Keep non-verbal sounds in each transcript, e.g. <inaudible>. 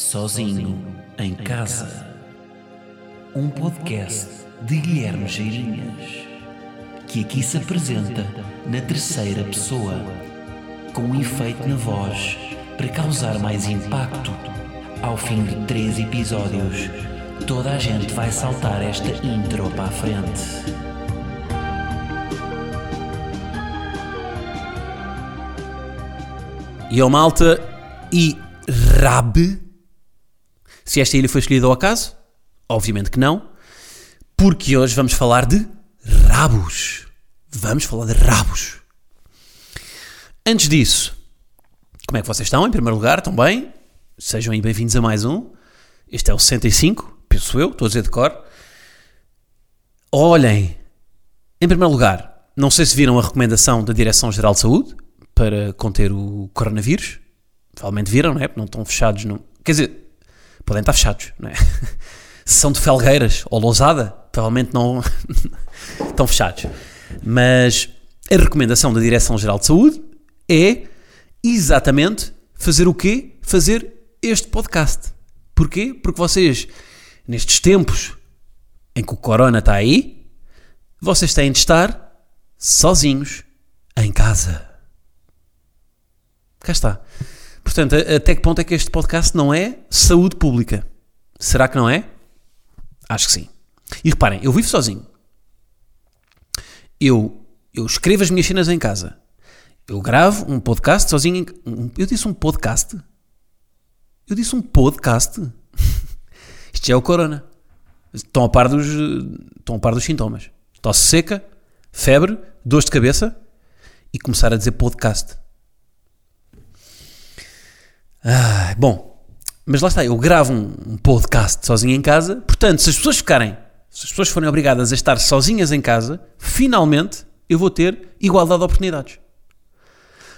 Sozinho em Casa. Um podcast de Guilherme Geirinhas, que aqui se apresenta na terceira pessoa, com um efeito na voz para causar mais impacto. Ao fim de três episódios, toda a gente vai saltar esta intro para a frente. E ao malta e Rab. Se esta ilha foi escolhida ao acaso? Obviamente que não. Porque hoje vamos falar de rabos. Vamos falar de rabos. Antes disso, como é que vocês estão? Em primeiro lugar, estão bem? Sejam aí bem-vindos a mais um. Este é o 65, penso eu, estou a dizer de cor. Olhem, em primeiro lugar, não sei se viram a recomendação da Direção-Geral de Saúde para conter o coronavírus. Provavelmente viram, não é? Porque não estão fechados. No... Quer dizer, podem estar fechados, não é? <laughs> Se são de Felgueiras ou Lousada, provavelmente não <laughs> estão fechados. Mas a recomendação da Direção-Geral de Saúde é exatamente fazer o quê? Fazer este podcast. Porquê? Porque vocês, nestes tempos em que o corona está aí, vocês têm de estar sozinhos em casa. Cá está. Portanto, até que ponto é que este podcast não é saúde pública? Será que não é? Acho que sim. E reparem, eu vivo sozinho. Eu, eu escrevo as minhas cenas em casa. Eu gravo um podcast sozinho. Em... um- Eu disse um podcast? Eu disse um podcast? <laughs> Isto já é o corona. Estão a par dos, estão a par dos sintomas. Tosse seca, febre, dor de cabeça e começar a dizer podcast. Ah, bom, mas lá está, eu gravo um, um podcast sozinho em casa, portanto, se as pessoas ficarem, se as pessoas forem obrigadas a estar sozinhas em casa, finalmente eu vou ter igualdade de oportunidades.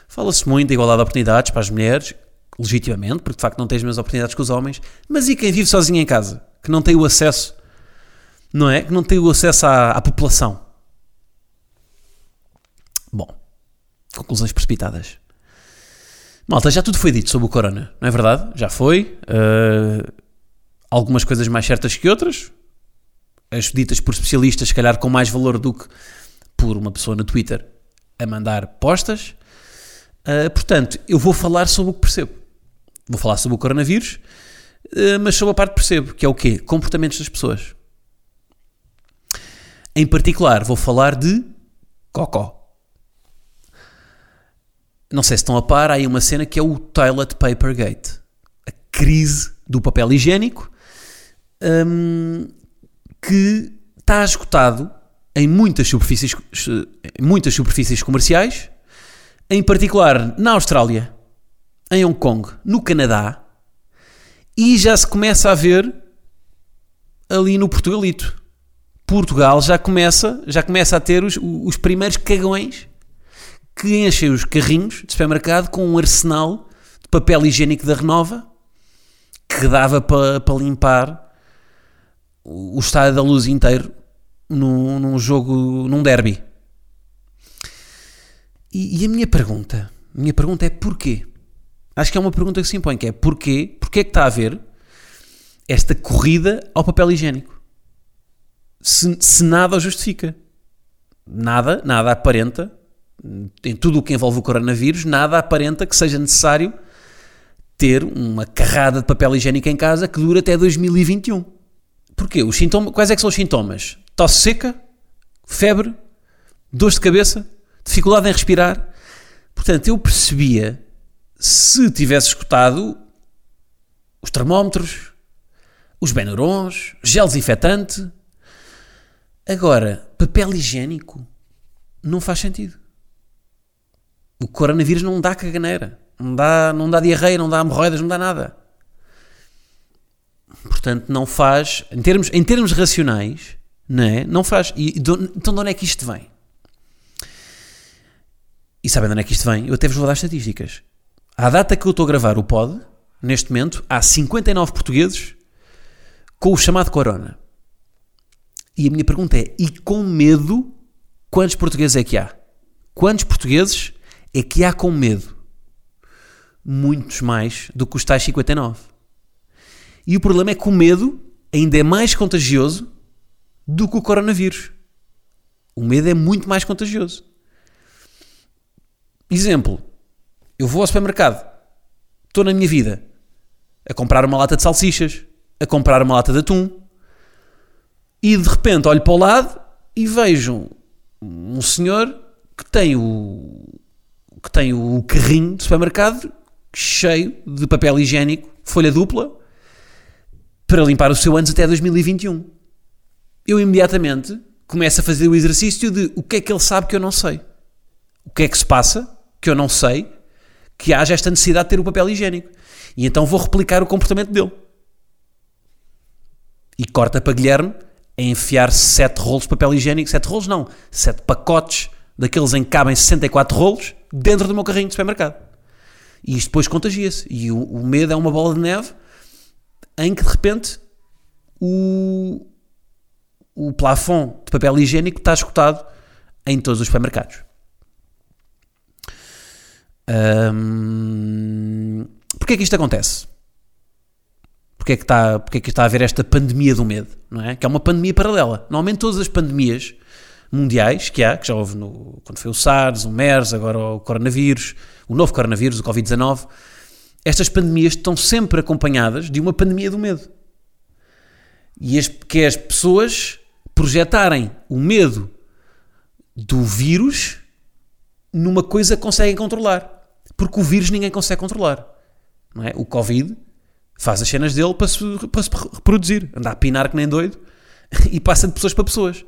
Fala-se muito de igualdade de oportunidades para as mulheres, legitimamente, porque de facto não têm as mesmas oportunidades que os homens, mas e quem vive sozinho em casa, que não tem o acesso, não é? Que não tem o acesso à, à população. Bom, conclusões precipitadas. Malta, já tudo foi dito sobre o corona, não é verdade? Já foi. Uh, algumas coisas mais certas que outras. As ditas por especialistas, se calhar com mais valor do que por uma pessoa no Twitter a mandar postas. Uh, portanto, eu vou falar sobre o que percebo. Vou falar sobre o coronavírus, uh, mas sobre a parte que percebo, que é o quê? Comportamentos das pessoas. Em particular, vou falar de cocó. Não sei se estão a par, há aí uma cena que é o Toilet Paper Gate. A crise do papel higiênico hum, que está esgotado em muitas superfícies, em muitas superfícies comerciais, em particular na Austrália, em Hong Kong, no Canadá, e já se começa a ver ali no Portugalito. Portugal já começa, já começa a ter os, os primeiros cagões que enchem os carrinhos de supermercado com um arsenal de papel higiênico da Renova que dava para pa limpar o, estádio da luz inteiro num, num jogo, num derby. E, e a minha pergunta, a minha pergunta é porquê? Acho que é uma pergunta que se impõe, que é porquê, porquê é que está a haver esta corrida ao papel higiênico? Se, se nada o justifica. Nada, nada aparenta em tudo o que envolve o coronavírus, nada aparenta que seja necessário ter uma carrada de papel higiênico em casa que dure até 2021. Porquê? Os sintomas, quais é que são os sintomas? Tosse seca, febre, dores de cabeça, dificuldade em respirar. Portanto, eu percebia se tivesse escutado os termómetros, os Benurons, gel desinfetante. Agora, papel higiênico não faz sentido. O coronavírus não dá caganeira, não dá, não dá diarreia, não dá hemorroidas, não dá nada. Portanto, não faz, em termos, em termos racionais, não, é? não faz. E, então, de onde é que isto vem? E sabem de onde é que isto vem? Eu até vos vou dar estatísticas. À data que eu estou a gravar o pod, neste momento, há 59 portugueses com o chamado corona. E a minha pergunta é: e com medo, quantos portugueses é que há? Quantos portugueses é que há com medo? Muitos mais do que os tais 59. E o problema é que o medo ainda é mais contagioso do que o coronavírus. O medo é muito mais contagioso. Exemplo, eu vou ao supermercado, estou na minha vida a comprar uma lata de salsichas, a comprar uma lata de atum, e de repente olho para o lado e vejo um senhor que tem o que tem o carrinho de supermercado cheio de papel higiênico, folha dupla, para limpar o seu anos até 2021. Eu imediatamente começo a fazer o exercício de o que é que ele sabe que eu não sei. O que é que se passa que eu não sei que haja esta necessidade de ter o papel higiênico. E então vou replicar o comportamento dele. E corta para Guilherme a enfiar sete rolos de papel higiênico, sete rolos não, sete pacotes daqueles em que cabem 64 rolos dentro do meu carrinho de supermercado. E isto depois contagia-se. E o, o, medo é uma bola de neve em que de repente o, o plafond de papel higiênico está escutado em todos os supermercados. Hum, Porquê é que isto acontece? Porquê é que, está, porquê é que está a haver esta pandemia do medo? Não é? Que é uma pandemia paralela. Normalmente todas as pandemias mundiais que há, que já houve no, quando foi o SARS, o MERS, agora o coronavírus, o novo coronavírus, o Covid-19, estas pandemias estão sempre acompanhadas de uma pandemia do medo. E as, que é as pessoas projetarem o medo do vírus numa coisa que conseguem controlar. Porque o vírus ninguém consegue controlar. Não é? O Covid faz as cenas dele para se, para se reproduzir. Anda a pinar que nem doido <laughs> e passa de pessoas para pessoas.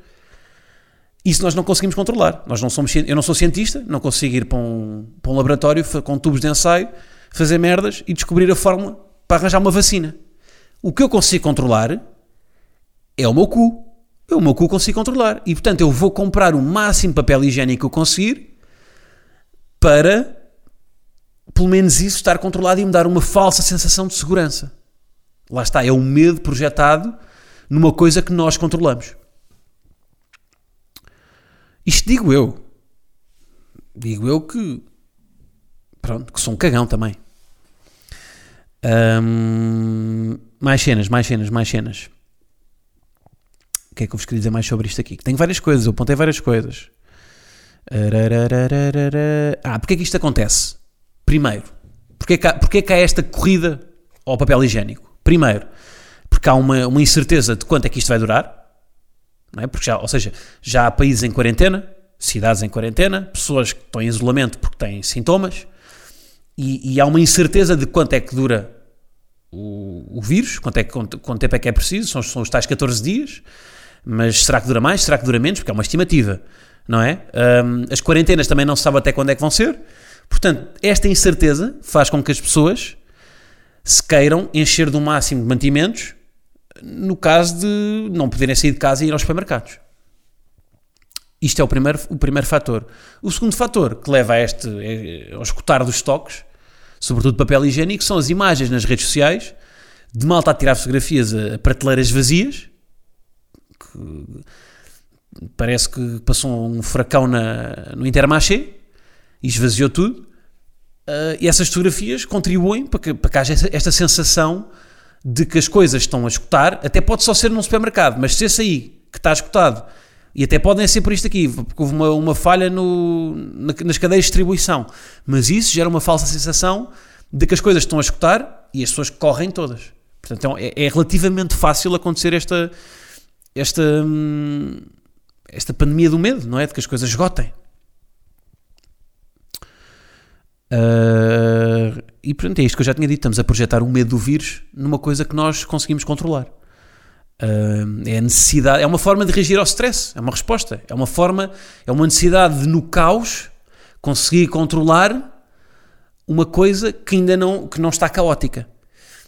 Isso nós não conseguimos controlar. Nós não somos, eu não sou cientista, não consigo ir para um, para um laboratório com tubos de ensaio, fazer merdas e descobrir a fórmula para arranjar uma vacina. O que eu consigo controlar é o meu cu. Eu, o meu cu consigo controlar. E portanto eu vou comprar o máximo de papel higiênico que eu conseguir para pelo menos isso estar controlado e me dar uma falsa sensação de segurança. Lá está, é o medo projetado numa coisa que nós controlamos. Isto digo eu. Digo eu que. Pronto, que sou um cagão também. Um, mais cenas, mais cenas, mais cenas. O que é que eu vos queria dizer mais sobre isto aqui? Tenho várias coisas, eu apontei várias coisas. Ah, porque é que isto acontece? Primeiro, porque é que há, porque é que há esta corrida ao papel higiênico? Primeiro, porque há uma, uma incerteza de quanto é que isto vai durar. É? porque já, ou seja, já há países em quarentena, cidades em quarentena, pessoas que estão em isolamento porque têm sintomas, e, e há uma incerteza de quanto é que dura o, o vírus, quanto, é, quanto, quanto tempo é que é preciso, são, são os tais 14 dias, mas será que dura mais, será que dura menos, porque é uma estimativa, não é? Um, as quarentenas também não se sabe até quando é que vão ser, portanto, esta incerteza faz com que as pessoas se queiram encher do máximo de mantimentos no caso de não poderem sair de casa e ir aos supermercados. Isto é o primeiro, o primeiro fator. O segundo fator que leva a este, ao escutar dos estoques, sobretudo papel higiênico, são as imagens nas redes sociais de malta a tirar fotografias a prateleiras vazias, que parece que passou um furacão na, no Intermarché e esvaziou tudo. Uh, e essas fotografias contribuem para que, para que haja esta sensação de que as coisas estão a escutar, até pode só ser num supermercado, mas se esse aí que está escutado, e até podem ser por isto aqui, porque houve uma, uma falha no, nas cadeias de distribuição, mas isso gera uma falsa sensação de que as coisas estão a escutar e as pessoas correm todas. Portanto, então, é, é relativamente fácil acontecer esta, esta, hum, esta pandemia do medo, não é? De que as coisas esgotem. Uh, e pronto, é isto que eu já tinha dito. Estamos a projetar o medo do vírus numa coisa que nós conseguimos controlar. Uh, é a necessidade, é uma forma de reagir ao stress, é uma resposta, é uma forma, é uma necessidade de no caos conseguir controlar uma coisa que ainda não, que não está caótica.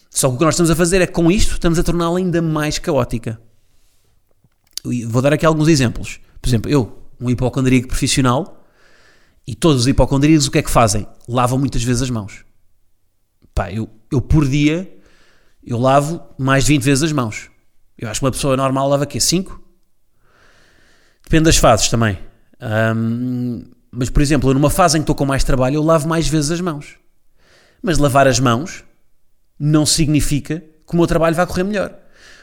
Só que o que nós estamos a fazer é com isto estamos a torná-la ainda mais caótica. Vou dar aqui alguns exemplos. Por exemplo, eu, um hipocondríaco profissional, e todos os hipocondríacos o que é que fazem? Lavam muitas vezes as mãos. Pá, eu, eu por dia, eu lavo mais de 20 vezes as mãos. Eu acho que uma pessoa normal lava quê? 5? Depende das fases também. Um, mas, por exemplo, numa fase em que estou com mais trabalho, eu lavo mais vezes as mãos. Mas lavar as mãos não significa que o meu trabalho vai correr melhor.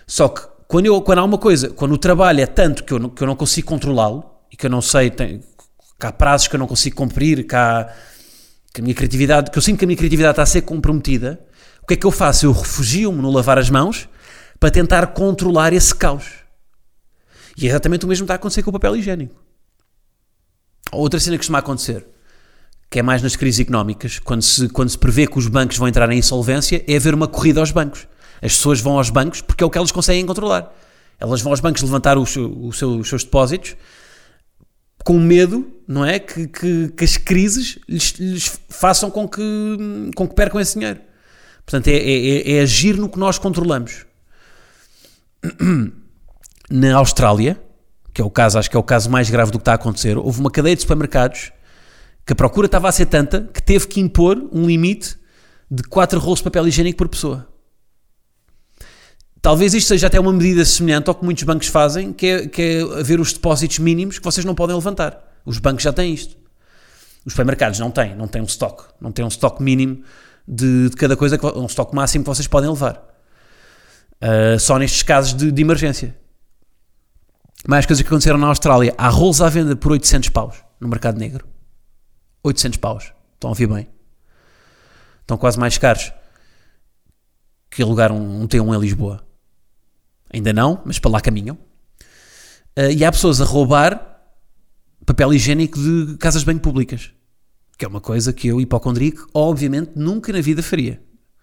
Só que quando, eu, quando há uma coisa, quando o trabalho é tanto que eu não, que eu não consigo controlá-lo e que eu não sei, tem, que há prazos que eu não consigo cumprir, que, há, que a minha criatividade, que eu sinto que a minha criatividade está a ser comprometida, o que é que eu faço? Eu refugio-me no lavar as mãos para tentar controlar esse caos. E é exatamente o mesmo que está a acontecer com o papel higiênico. Outra cena que costuma acontecer, que é mais nas crises económicas, quando se, quando se prevê que os bancos vão entrar em insolvência, é haver uma corrida aos bancos. As pessoas vão aos bancos porque é o que elas conseguem controlar. Elas vão aos bancos levantar os, os, seus, os seus depósitos com medo, não é? Que, que, que as crises lhes, lhes, façam com que, com que percam esse dinheiro. Portanto, é, é, é agir no que nós controlamos. <clears throat> Na Austrália, que é o caso, acho que é o caso mais grave do que está a acontecer, houve uma cadeia de supermercados que a procura estava a ser tanta que teve que impor um limite de 4 rolos de papel higiênico por pessoa. Talvez isto seja até uma medida semelhante ao que muitos bancos fazem, que é, que é haver os depósitos mínimos que vocês não podem levantar. Os bancos já têm isto. Os supermercados não têm, não têm um estoque, não têm um estoque mínimo de, de cada coisa, um estoque máximo que vocês podem levar. Uh, só nestes casos de, de, emergência. Mais coisas que aconteceram na Austrália. Há rolos à venda por 800 paus no mercado negro. 800 paus. Estão a ouvir bem? Estão quase mais caros que alugar um, um T1 em Lisboa. Ainda não, mas para lá caminham. Uh, e há pessoas a roubar papel higiênico de casas de banho públicas. Que é uma coisa que eu, hipocondríaco, obviamente nunca na vida faria.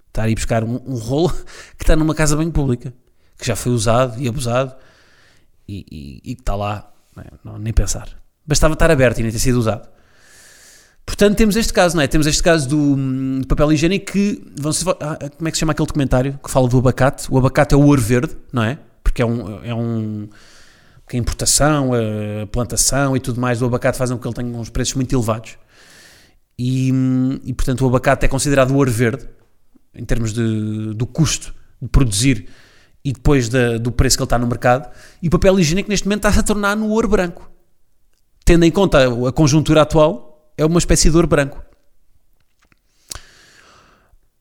Estar a ir buscar um, um, rolo <laughs> que está numa casa de banho pública, que já foi usado e abusado e, que está lá, é? não, nem pensar. Bastava estar aberto e nem ter sido usado. Portanto, temos este caso, não é? Temos este caso do, do papel higiênico que. Vão ser, ah, como é que se chama aquele documentário que fala do abacate? O abacate é o ouro verde, não é? Porque é um. É um que a importação, a plantação e tudo mais do abacate fazem com que ele tenha uns preços muito elevados. E, e portanto, o abacate é considerado o ouro verde em termos de, do custo de produzir e depois da, do preço que ele está no mercado. E o papel higiênico neste momento está-se a tornar no ouro branco. Tendo em conta a conjuntura atual, é uma espécie de ouro branco.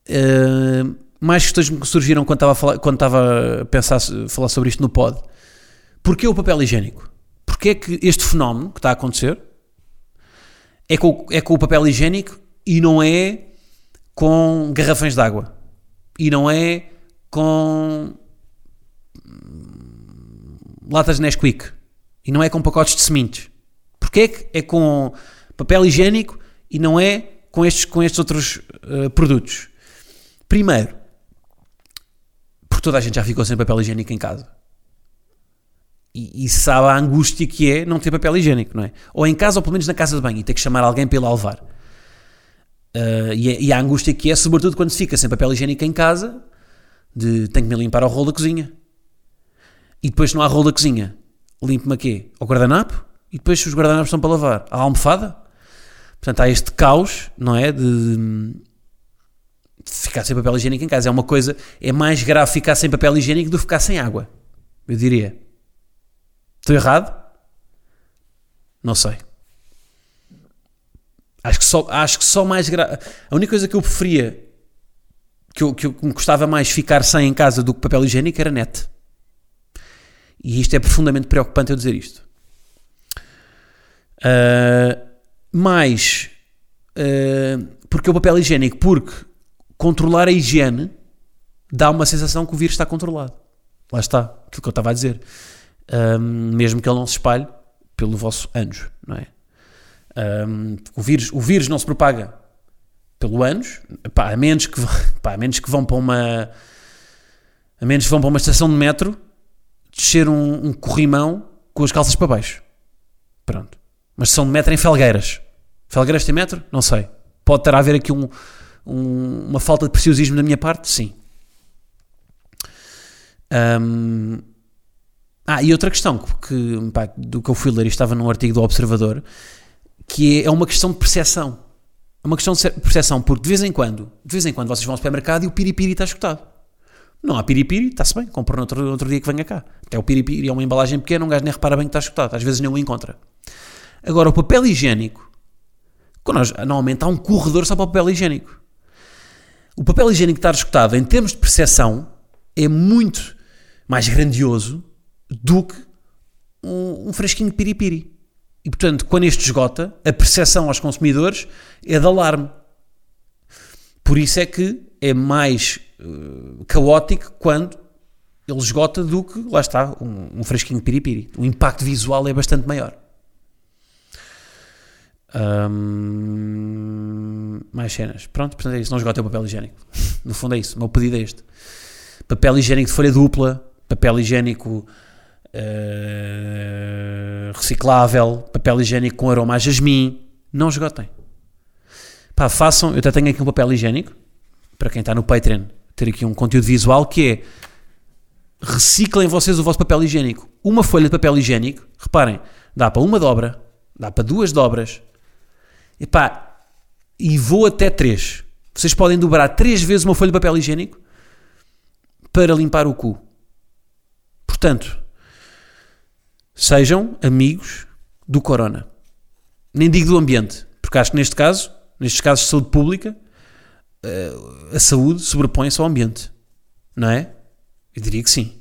Uh, mais questões que surgiram quando estava a, falar, quando estava a pensar falar sobre isto no pod. Porquê o papel higiênico? Porquê é que este fenómeno que está a acontecer é com, é com o papel higiênico e não é com garrafões de água? E não é com latas de Nesquik? E não é com pacotes de sementes? Porquê é que é com papel higiênico e não é com estes, com estes outros uh, produtos. Primeiro, porque toda a gente já ficou sem papel higiênico em casa. E, e, sabe a angústia que é não ter papel higiênico, não é? Ou em casa, ou pelo menos na casa de banho, e ter que chamar alguém para ir. Uh, e, e, a angústia que é, sobretudo quando se fica sem papel higiênico em casa, de tenho que me limpar ao rolo da cozinha. E depois, não há rolo da cozinha, limpo-me a quê? Ao guardanapo? E depois, os guardanapos são para lavar, a almofada? Portanto, há este caos, não é? De, de, ficar sem papel higiênico em casa. É uma coisa, é mais grave ficar sem papel higiênico do que ficar sem água. Eu diria. Estou errado? Não sei. Acho que só, acho que só mais grave. A única coisa que eu preferia, que, eu, que eu, me gostava mais ficar sem em casa do que papel higiênico era net. E isto é profundamente preocupante eu dizer isto. Uh, mais uh, porque o papel higiênico, porque controlar a higiene dá uma sensação que o vírus está controlado. Lá está, aquilo que eu estava a dizer. Um, mesmo que ele não se espalhe pelo vosso ânus, não é? Um, o, vírus, o vírus não se propaga pelo ânus, pá, a, menos que, <laughs> pá, a menos que vão para uma a menos que vão para uma estação de metro descer um, um corrimão com as calças para baixo. Pronto mas são de metro em Felgueiras. Felgueiras tem metro? Não sei. Pode ter a haver aqui um, um, uma falta de preciosismo da minha parte? Sim. Um, ah, e outra questão que, pá, do que eu fui ler e estava num artigo do Observador, que é, é uma questão de percepção. É uma questão de percepção, porque de vez em quando, de vez em quando vocês vão ao supermercado e o piripiri está escutado. Não há piripiri, está-se bem, compro no outro, outro dia que venha cá. Até o piripiri é uma embalagem pequena, um gajo nem repara bem que está escutado, às vezes nem o encontra. Agora, o papel higiênico, nós, normalmente há um corredor só para o papel higiênico. O papel higiênico estar escutado, em termos de percepção, é muito mais grandioso do que um, um fresquinho de piripiri. E portanto, quando este esgota, a percepção aos consumidores é de alarme. Por isso é que é mais uh, caótico quando ele esgota do que, lá está, um, um fresquinho de piripiri. O impacto visual é bastante maior. Hum, mais cenas. Pronto, portanto é isso. Não esgota o papel higiênico. <laughs> No fundo é isso. O meu pedido é este. Papel higiênico de folha dupla, papel higiênico uh, reciclável, papel higiênico com aroma a jasmim. Não esgotem. Pá, façam. Eu até tenho aqui um papel higiênico, para quem está no Patreon, ter aqui um conteúdo visual que é reciclem vocês o vosso papel higiênico. Uma folha de papel higiênico, reparem, dá para uma dobra, dá para duas dobras, Epá, e vou até três. Vocês podem dobrar três vezes uma folha de papel higiênico para limpar o cu. Portanto, sejam amigos do corona. Nem digo do ambiente, porque acho que neste caso, nestes casos de saúde pública, eh, a saúde sobrepõe-se ao ambiente. Não é? Eu diria que sim.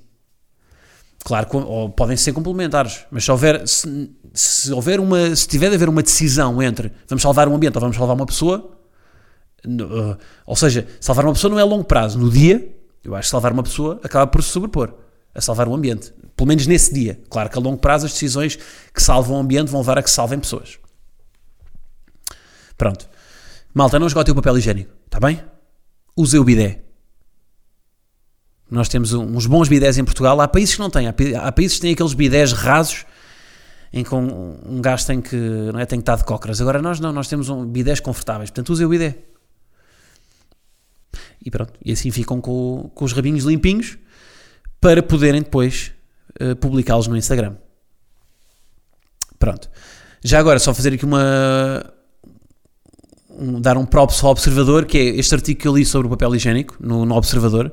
Claro, ou podem ser complementares, mas se houver, se, se, houver uma, se tiver de haver uma decisão entre vamos salvar um ambiente ou vamos salvar uma pessoa, uh, ou seja, salvar uma pessoa não é a longo prazo. No dia, eu acho que salvar uma pessoa acaba por se sobrepor a salvar o ambiente. Pelo menos nesse dia. Claro que a longo prazo as decisões que salvam o ambiente vão levar a que salvem pessoas. Pronto. Malta, não esgote o papel higiênico, está bem? Use o bidé. Nós temos uns bons bidés em Portugal. Há países que não têm. Há, países que têm aqueles bidés rasos em que um, um gajo tem que, não é, tem que estar de cócoras. Agora nós não, nós temos um bidés confortáveis. Portanto, use o bidé. E pronto. E assim ficam com, com os rabinhos limpinhos para poderem depois uh, publicá-los no Instagram. Pronto. Já agora, só fazer aqui uma. Um, dar um props ao Observador, que é este artigo que eu li sobre o papel higiênico no, no Observador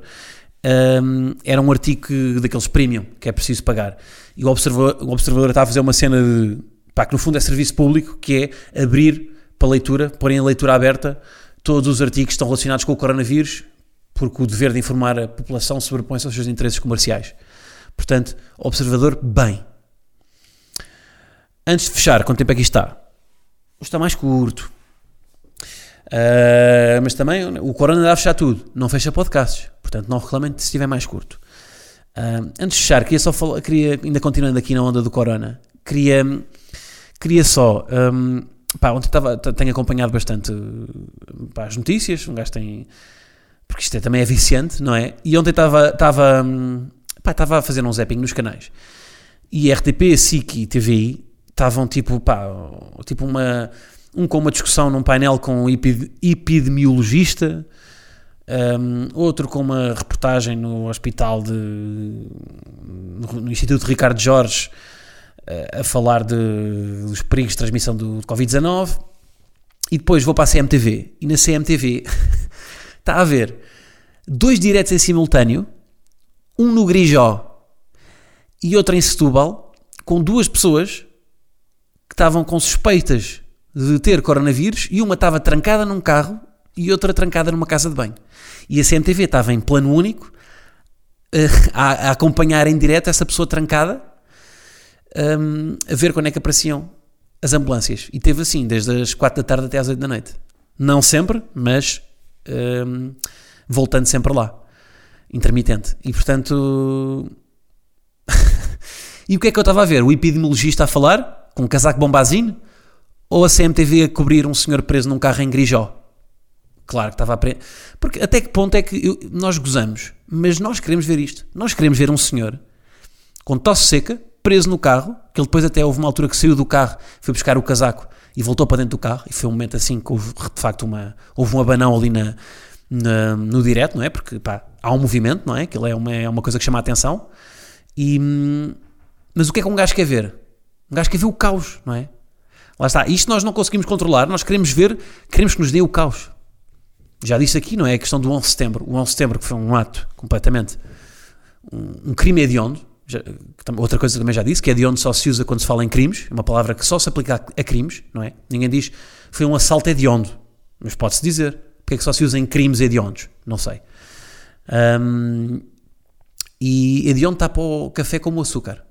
um, era um artigo daqueles premium que é preciso pagar. E o observador, o observador está a fazer uma cena de. pá, que no fundo é serviço público, que é abrir para leitura, porem a leitura aberta todos os artigos que estão relacionados com o coronavírus, porque o dever de informar a população sobrepõe-se aos seus interesses comerciais. Portanto, observador, bem. Antes de fechar, quanto tempo é que está? Está mais curto. Uh, mas também o Corona dá a fechar tudo, não fecha podcasts, portanto não reclamem se estiver mais curto. Uh, antes de fechar, queria só falar, queria, ainda continuando aqui na onda do Corona, queria, queria só. Um, pá, ontem estava, tenho acompanhado bastante pá, as notícias, um gajo tem. Porque isto é, também é viciante, não é? E ontem estava, estava, estava a fazer um zapping nos canais. E RTP, SIC e TVI estavam tipo, pá, tipo uma um com uma discussão num painel com um epidemiologista, um, outro com uma reportagem no hospital de, no Instituto Ricardo Jorge uh, a falar de, dos perigos de transmissão do Covid-19 e depois vou para a CMTV e na CMTV <laughs> está a haver dois diretos em simultâneo um no Grijó e outro em Setúbal com duas pessoas que estavam com suspeitas de ter coronavírus e uma estava trancada num carro e outra trancada numa casa de banho. E a CMTV estava em plano único uh, <laughs> a, a, acompanhar em direto essa pessoa trancada um, a ver quando é que apareciam as ambulâncias. E teve assim, desde as 4 da tarde até às 8 da noite. Não sempre, mas um, voltando sempre lá. Intermitente. E portanto. <laughs> e o que é que eu estava a ver? O epidemiologista a falar, com um casaco bombazino, ou a CMTV a cobrir um senhor preso num carro em Grijó? Claro que estava a pre... Porque até que ponto é que eu, nós gozamos? Mas nós queremos ver isto. Nós queremos ver um senhor com tosse seca, preso no carro, que ele depois até houve uma altura que saiu do carro, foi buscar o casaco e voltou para dentro do carro, e foi um momento assim que houve de facto uma, houve um abanão ali na, na, no direto, não é? Porque pá, há um movimento, não é? Aquilo é uma, é uma coisa que chama a atenção. E, hum, mas o que é que um gajo quer ver? Um gajo quer ver o caos, não é? Lá está. Isto nós não conseguimos controlar, nós queremos ver, queremos que nos dê o caos. Já disse aqui, não é? A questão do 11 de setembro. O 11 de setembro, que foi um ato completamente. um, um crime hediondo. Já, outra coisa que também já disse, que hediondo só se usa quando se fala em crimes. É uma palavra que só se aplica a, a crimes, não é? Ninguém diz foi um assalto hediondo. Mas pode-se dizer. Porque é que só se usa em crimes hediondos? Não sei. Um, E hediondo está para o café como o açúcar.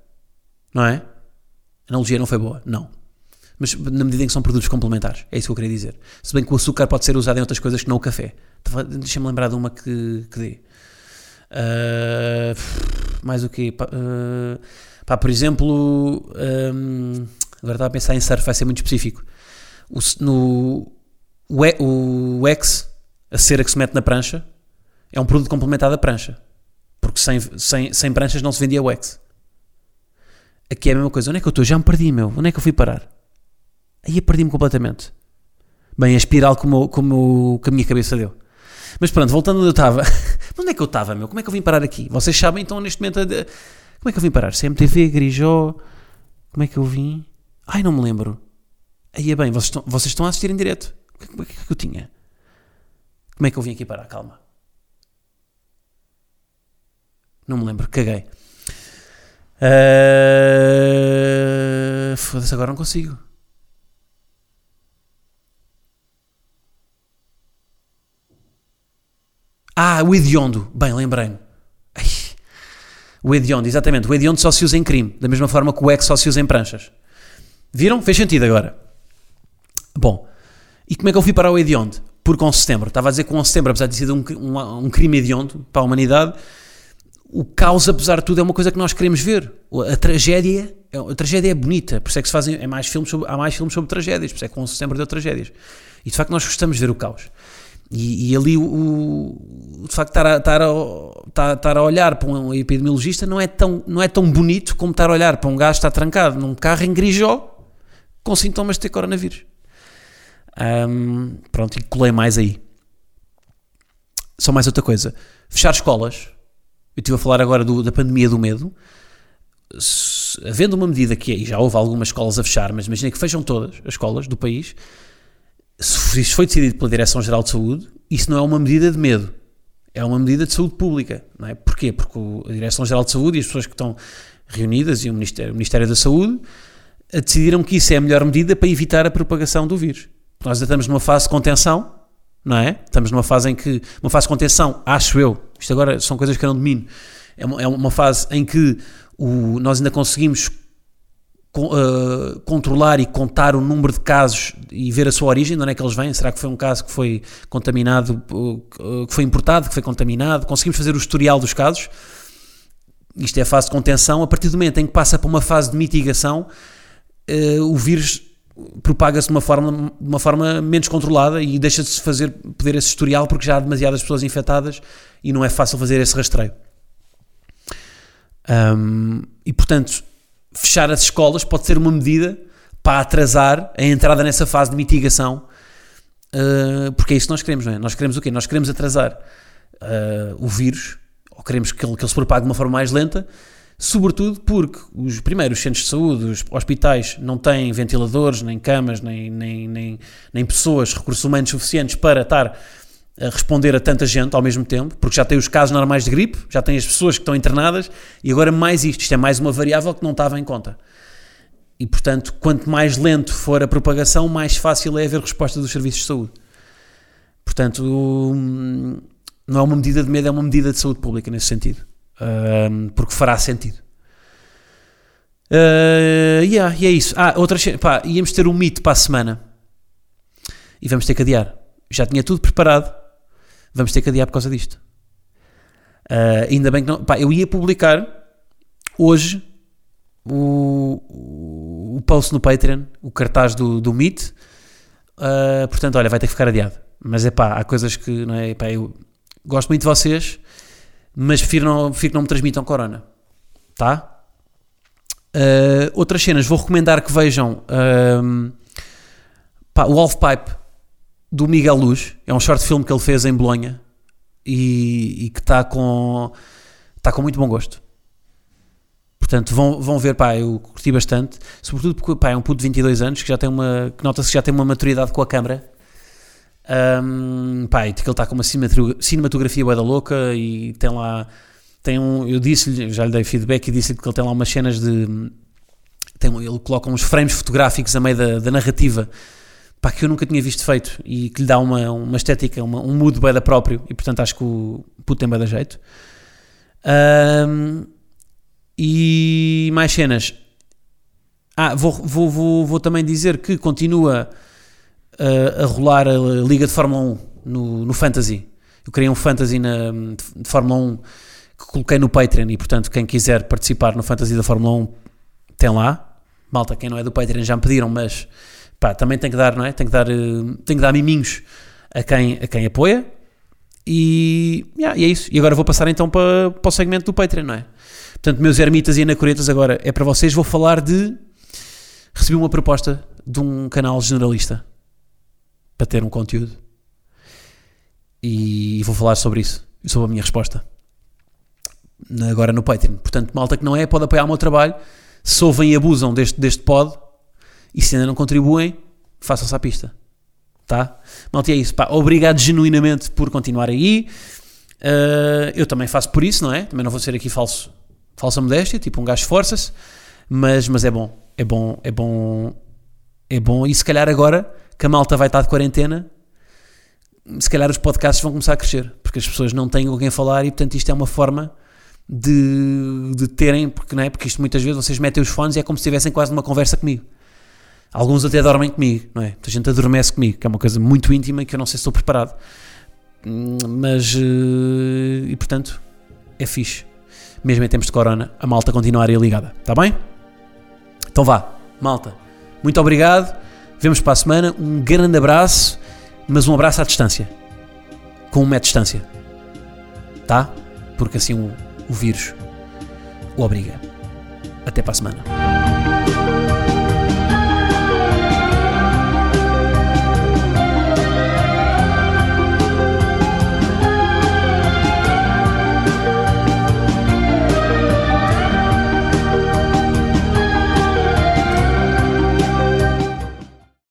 Não é? A analogia não foi boa. Não. Mas na medida em que são produtos complementares. É isso que eu queria dizer. Se bem que o açúcar pode ser usado em outras coisas que não o café. Deixa-me lembrar de uma que, que dê. Uh, mais o quê? Uh, pá, por exemplo, um, agora estava a pensar em surf, vai ser muito específico. O, no, o, o X, a cera que se mete na prancha, é um produto complementar da prancha. Porque sem, sem, sem pranchas não se vendia o X. Aqui é a mesma coisa. Onde é que eu estou? Já me perdi, meu. Onde é que eu fui parar? Aí perdi-me completamente. Bem, a espiral como, como que a minha cabeça deu. Mas pronto, voltando onde eu estava. <laughs> onde é que eu estava, meu? Como é que eu vim parar aqui? Vocês sabem então neste momento. Como é que eu vim parar? CMTV, Grijó. Como é que eu vim? Ai, não me lembro. Aí é bem, vocês estão, vocês estão a assistir em direto. Como é que eu tinha? Como é que eu vim aqui parar? Calma. Não me lembro, caguei. Uh... Foda-se, agora não consigo. Ah, o hediondo. Bem, lembrei-me. O hediondo, exatamente. O hediondo só se usa em crime, da mesma forma que o ex só se usa em pranchas. Viram? Fez sentido agora. Bom, e como é que eu fui para o hediondo? Por 11 de setembro. Estava a dizer que o 11 de setembro, apesar de ter sido um, um, um crime hediondo para a humanidade, o caos, apesar de tudo, é uma coisa que nós queremos ver. A tragédia, é, a tragédia é bonita, por isso é que se fazem é mais filmes sobre, há mais filmes sobre tragédias, por isso é que o 11 de setembro deu tragédias. E de facto nós gostamos de ver o caos. E, e ali, o, o, de facto, estar a, estar, a, estar, estar a olhar para um epidemiologista não é, tão, não é tão bonito como estar a olhar para um gajo que está trancado num carro em Grijó com sintomas de ter coronavírus. Um, pronto, e colei mais aí. Só mais outra coisa. Fechar escolas. Eu estive a falar agora do, da pandemia do medo. Se, havendo uma medida que é, e já houve algumas escolas a fechar, mas imagina que fecham todas as escolas do país se isso foi decidido pela Direção-Geral de Saúde, isso não é uma medida de medo, é uma medida de saúde pública. Não é? Porquê? Porque a Direção-Geral de Saúde e as pessoas que estão reunidas e o Ministério, o Ministério da Saúde decidiram que isso é a melhor medida para evitar a propagação do vírus. Nós estamos numa fase de contenção, não é? Estamos numa fase em que, uma fase de contenção, acho eu, isto agora são coisas que eu não domino, é uma, é uma fase em que o, nós ainda conseguimos uh, controlar e contar o número de casos e ver a sua origem, de onde é que eles vêm, será que foi um caso que foi contaminado, uh, que foi importado, que foi contaminado, conseguimos fazer o historial dos casos, isto é a fase de contenção, a partir do momento em que passa para uma fase de mitigação, uh, o vírus propaga-se de uma forma, uma forma menos controlada e deixa de se fazer poder esse historial porque já há demasiadas pessoas infectadas e não é fácil fazer esse rastreio. Um, e portanto, fechar as escolas pode ser uma medida para atrasar a entrada nessa fase de mitigação, uh, porque é isso que nós queremos, não é? Nós queremos o quê? Nós queremos atrasar uh, o vírus, ou queremos que ele, que ele se propague de uma forma mais lenta, sobretudo porque os primeiros centros de saúde, os hospitais, não têm ventiladores, nem camas, nem, nem, nem, nem pessoas, recursos humanos suficientes para estar a responder a tanta gente ao mesmo tempo, porque já tem os casos normais de gripe, já tem as pessoas que estão internadas e agora mais isto. Isto é mais uma variável que não estava em conta. E portanto, quanto mais lento for a propagação, mais fácil é haver resposta dos serviços de saúde. Portanto, não é uma medida de medo, é uma medida de saúde pública nesse sentido. porque fará sentido. Uh, yeah, e é isso. Ah, outra pá, íamos ter um mito para a semana e vamos ter que adiar. Já tinha tudo preparado vamos ter que adiar por causa disto. Uh, ainda bem que não. Pá, eu ia publicar hoje o, o post no Patreon, o cartaz do, do Meet. Uh, portanto, olha, vai ter que ficar adiado. Mas é pá, há coisas que. Não é, pá, eu gosto muito de vocês, mas prefiro, não, prefiro que não me transmitam corona. Tá? Uh, outras cenas, vou recomendar que vejam pá, o Wolf Pipe do Miguel Luz. É um short film que ele fez em Bolonha e, e que está com, está com muito bom gosto. Portanto, vão, vão ver, pá, eu curti bastante, sobretudo porque pá, é um puto de 22 anos que já tem uma, que nota-se que já tem uma maturidade com a câmara. Um, pá, e que ele está com uma cinematografia bué da louca e tem lá, tem um, eu disse-lhe, já lhe dei feedback e disse-lhe que ele tem lá umas cenas de, tem, ele coloca uns frames fotográficos a meio da, da narrativa pá, que eu nunca tinha visto feito e que lhe dá uma, uma estética, uma, um mood bem da próprio e portanto acho que o puto tem bem da jeito. Ahm, e mais cenas. Ah, vou, vou, vou, vou também dizer que continua ah, a rolar a Liga de Fórmula 1 no, no Fantasy. Eu criei um Fantasy na, de Fórmula 1 que coloquei no Patreon e, portanto, quem quiser participar no Fantasy da Fórmula 1 tem lá. Malta, quem não é do Patreon já me pediram, mas pá, também tem que dar, não é? Tem que dar, eh, tem que dar miminhos a quem, a quem apoia. E, yeah, e é isso. E agora vou passar então para, para o segmento do Patreon, não é? Portanto, meus ermitas e anacoretas, agora é para vocês. Vou falar de. Recebi uma proposta de um canal generalista para ter um conteúdo e vou falar sobre isso sobre a minha resposta agora no Patreon. Portanto, malta que não é, pode apoiar o meu trabalho. Se ouvem e abusam deste, deste pod e se ainda não contribuem, façam-se à pista. Tá? Malta, é isso. Pá, obrigado genuinamente por continuar aí. Uh, eu também faço por isso, não é? Também não vou ser aqui falso, falsa modéstia, tipo um gajo esforça-se, mas, mas é bom, é bom, é bom, é bom. E se calhar agora que a malta vai estar de quarentena, se calhar os podcasts vão começar a crescer, porque as pessoas não têm com quem falar e portanto isto é uma forma de, de terem, porque, não é? porque isto muitas vezes vocês metem os fones e é como se estivessem quase numa conversa comigo. Alguns até dormem comigo, não é? Muita gente adormece comigo, que é uma coisa muito íntima e que eu não sei se estou preparado. Mas, eh, e portanto, é fixe. Mesmo em tempos de corona, a malta continuar ligada, está bem? Então vá, malta. Muito obrigado. Vemos para a semana. Um grande abraço, mas um abraço à distância. Com um metro de distância. Tá? Porque assim o, o vírus o obriga. Até para a semana.